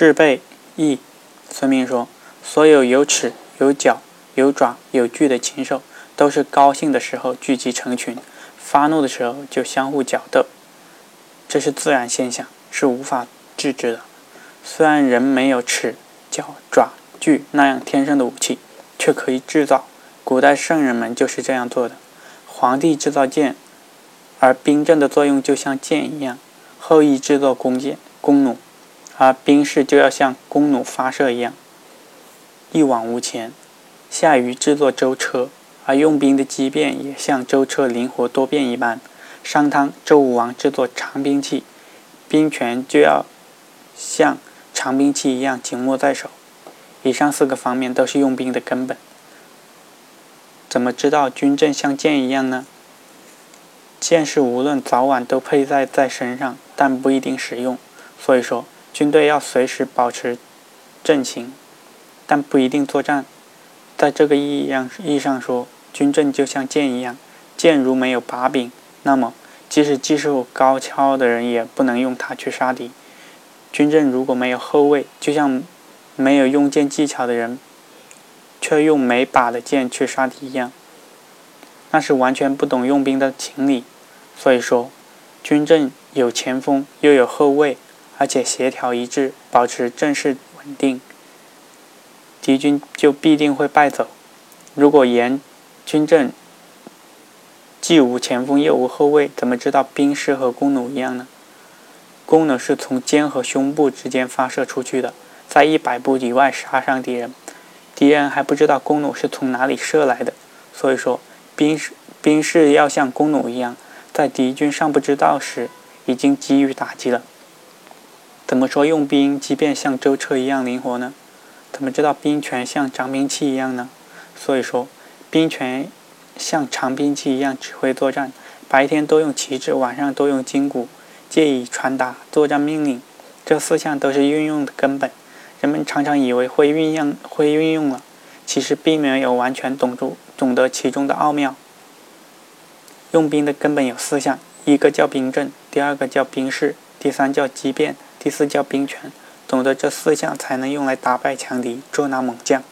士备役。村民说：“所有有齿、有角、有爪、有具的禽兽，都是高兴的时候聚集成群，发怒的时候就相互角斗。这是自然现象，是无法制止的。虽然人没有齿、角、爪、具那样天生的武器，却可以制造。古代圣人们就是这样做的。皇帝制造剑，而兵刃的作用就像剑一样；后羿制作弓箭、弓弩。”而兵士就要像弓弩发射一样，一往无前。夏禹制作舟车，而用兵的机变也像舟车灵活多变一般。商汤、周武王制作长兵器，兵权就要像长兵器一样紧握在手。以上四个方面都是用兵的根本。怎么知道军阵像剑一样呢？剑是无论早晚都佩戴在身上，但不一定使用。所以说。军队要随时保持阵型，但不一定作战。在这个意义上意义上说，军阵就像剑一样，剑如没有把柄，那么即使技术高超的人也不能用它去杀敌。军阵如果没有后卫，就像没有用剑技巧的人，却用没把的剑去杀敌一样，那是完全不懂用兵的情理。所以说，军阵有前锋，又有后卫。而且协调一致，保持阵势稳定，敌军就必定会败走。如果沿军阵既无前锋又无后卫，怎么知道兵士和弓弩一样呢？弓弩是从肩和胸部之间发射出去的，在一百步以外杀伤敌人，敌人还不知道弓弩是从哪里射来的。所以说，兵士兵士要像弓弩一样，在敌军尚不知道时，已经给予打击了。怎么说用兵即便像舟车一样灵活呢？怎么知道兵权像长兵器一样呢？所以说，兵权像长兵器一样指挥作战，白天都用旗帜，晚上都用筋骨，借以传达作战命令。这四项都是运用的根本。人们常常以为会运用会运用了，其实并没有完全懂住懂得其中的奥妙。用兵的根本有四项：一个叫兵阵，第二个叫兵势，第三叫机变。第四叫兵权，懂得这四项，才能用来打败强敌，捉拿猛将。